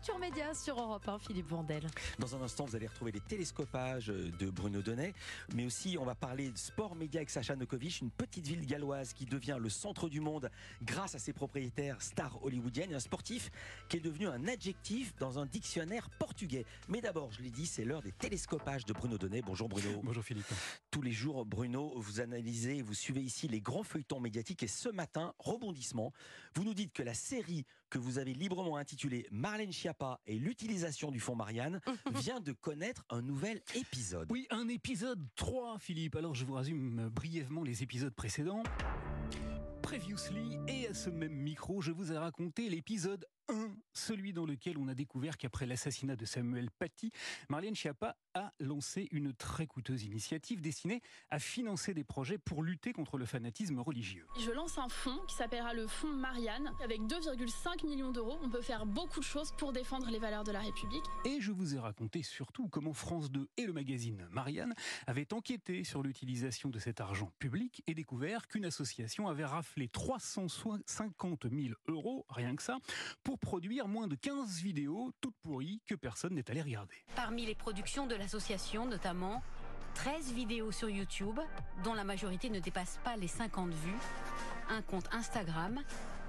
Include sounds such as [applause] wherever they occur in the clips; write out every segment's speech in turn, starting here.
Culture Média sur Europe 1, Philippe Vandel. Dans un instant, vous allez retrouver les télescopages de Bruno Donnet, mais aussi on va parler de sport média avec Sacha Nokovic, une petite ville galloise qui devient le centre du monde grâce à ses propriétaires stars hollywoodiennes, et un sportif qui est devenu un adjectif dans un dictionnaire portugais. Mais d'abord, je l'ai dit, c'est l'heure des télescopages de Bruno Donnet. Bonjour Bruno. Bonjour Philippe. Tous les jours, Bruno, vous analysez et vous suivez ici les grands feuilletons médiatiques et ce matin, rebondissement, vous nous dites que la série que vous avez librement intitulée Marlène Schiappa et l'utilisation du fond Marianne [laughs] vient de connaître un nouvel épisode. Oui, un épisode 3, Philippe. Alors je vous résume brièvement les épisodes précédents. Previously, et à ce même micro, je vous ai raconté l'épisode 1, celui dans lequel on a découvert qu'après l'assassinat de Samuel Paty, Marlène Schiappa a lancé une très coûteuse initiative destinée à financer des projets pour lutter contre le fanatisme religieux. Je lance un fonds qui s'appellera le fonds Marianne. Avec 2,5 millions d'euros, on peut faire beaucoup de choses pour défendre les valeurs de la République. Et je vous ai raconté surtout comment France 2 et le magazine Marianne avaient enquêté sur l'utilisation de cet argent public et découvert qu'une association avait raflé 350 000 euros, rien que ça, pour produire moins de 15 vidéos toutes pourries que personne n'est allé regarder. Parmi les productions de l'association, notamment 13 vidéos sur YouTube, dont la majorité ne dépasse pas les 50 vues, un compte Instagram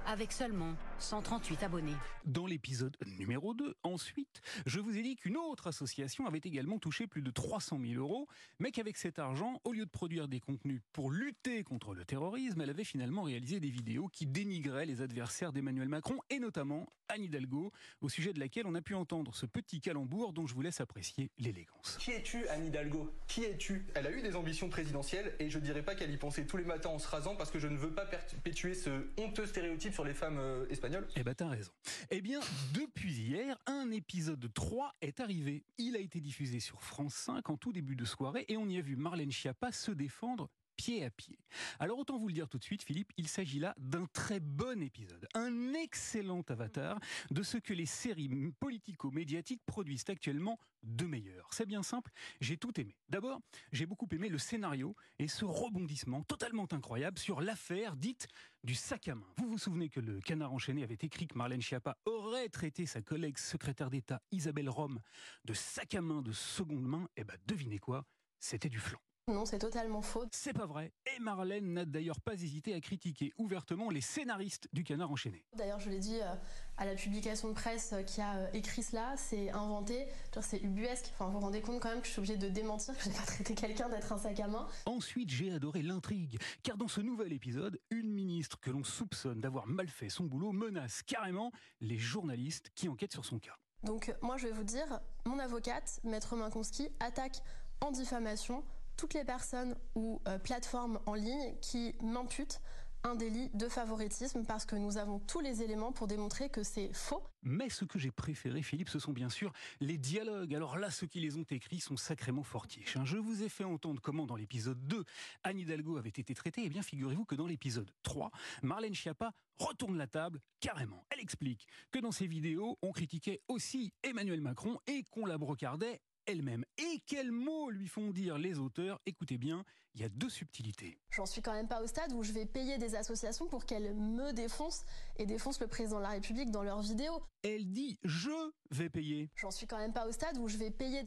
avec seulement 138 abonnés. Dans l'épisode numéro 2, ensuite, je vous ai dit qu'une autre association avait également touché plus de 300 000 euros, mais qu'avec cet argent, au lieu de produire des contenus pour lutter contre le terrorisme, elle avait finalement réalisé des vidéos qui dénigraient les adversaires d'Emmanuel Macron, et notamment Anne Hidalgo, au sujet de laquelle on a pu entendre ce petit calembour dont je vous laisse apprécier l'élégance. Qui es-tu, Anne Hidalgo? Qui es-tu? Elle a eu des ambitions présidentielles, et je dirais pas qu'elle y pensait tous les matins en se rasant, parce que je ne veux pas perpétuer ce honteux stéréotype sur les femmes euh, espagnoles Eh ben t'as raison. Eh bien, depuis hier, un épisode 3 est arrivé. Il a été diffusé sur France 5 en tout début de soirée et on y a vu Marlène Schiappa se défendre pied à pied. Alors autant vous le dire tout de suite, Philippe, il s'agit là d'un très bon épisode, un excellent avatar de ce que les séries politico-médiatiques produisent actuellement de meilleur. C'est bien simple, j'ai tout aimé. D'abord, j'ai beaucoup aimé le scénario et ce rebondissement totalement incroyable sur l'affaire dite du sac à main. Vous vous souvenez que le Canard enchaîné avait écrit que Marlène Schiappa aurait traité sa collègue secrétaire d'État Isabelle Rome de sac à main de seconde main Eh ben devinez quoi? C'était du flanc. Non, c'est totalement faux. C'est pas vrai. Et Marlène n'a d'ailleurs pas hésité à critiquer ouvertement les scénaristes du Canard enchaîné. D'ailleurs, je l'ai dit euh, à la publication de presse qui a euh, écrit cela, c'est inventé, c'est ubuesque. Enfin, vous vous rendez compte quand même que je suis obligée de démentir que j'ai pas traité quelqu'un d'être un sac à main. Ensuite, j'ai adoré l'intrigue, car dans ce nouvel épisode, une ministre que l'on soupçonne d'avoir mal fait son boulot menace carrément les journalistes qui enquêtent sur son cas. Donc, moi, je vais vous dire, mon avocate, Maître Minkonski, attaque en diffamation toutes les personnes ou euh, plateformes en ligne qui m'imputent un délit de favoritisme parce que nous avons tous les éléments pour démontrer que c'est faux. Mais ce que j'ai préféré, Philippe, ce sont bien sûr les dialogues. Alors là, ceux qui les ont écrits sont sacrément fortiches. Hein. Je vous ai fait entendre comment dans l'épisode 2, Anne Hidalgo avait été traitée. Eh bien, figurez-vous que dans l'épisode 3, Marlène Schiappa retourne la table carrément. Elle explique que dans ses vidéos, on critiquait aussi Emmanuel Macron et qu'on la brocardait elle-même. Et quels mots lui font dire les auteurs? Écoutez bien, il y a deux subtilités. J'en suis quand même pas au stade où je vais payer des associations pour qu'elles me défoncent et défoncent le président de la République dans leurs vidéos. Elle dit je vais payer. J'en suis quand même pas au stade où je vais payer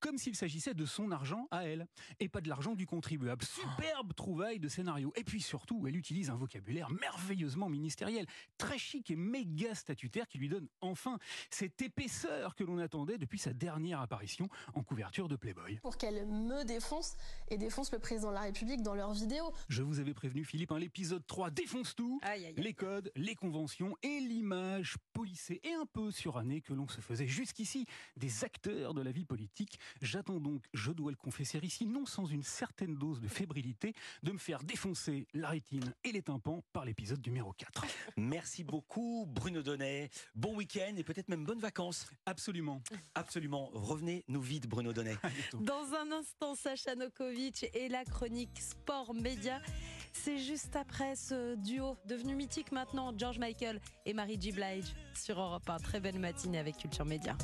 comme s'il s'agissait de son argent à elle, et pas de l'argent du contribuable. Superbe trouvaille de scénario. Et puis surtout, elle utilise un vocabulaire merveilleusement ministériel, très chic et méga statutaire qui lui donne enfin cette épaisseur que l'on attendait depuis sa dernière apparition en couverture de Playboy. Pour qu'elle me défonce et défonce le président de la République dans leurs vidéos. Je vous avais prévenu, Philippe, hein, l'épisode 3 défonce tout, les codes, les conventions et l'image polissée et un peu surannée que l'on se faisait jusqu'ici des acteurs de la vie politique J'attends donc, je dois le confesser ici, non sans une certaine dose de fébrilité, de me faire défoncer la rétine et les tympans par l'épisode numéro 4. Merci beaucoup Bruno Donnet. Bon week-end et peut-être même bonnes vacances. Absolument. Absolument. Revenez nous vite Bruno Donnet. Dans un instant, Sacha Nokovic et la chronique Sport Média. C'est juste après ce duo devenu mythique maintenant, George Michael et Marie G. Blige sur Europe 1. Très belle matinée avec Culture Média.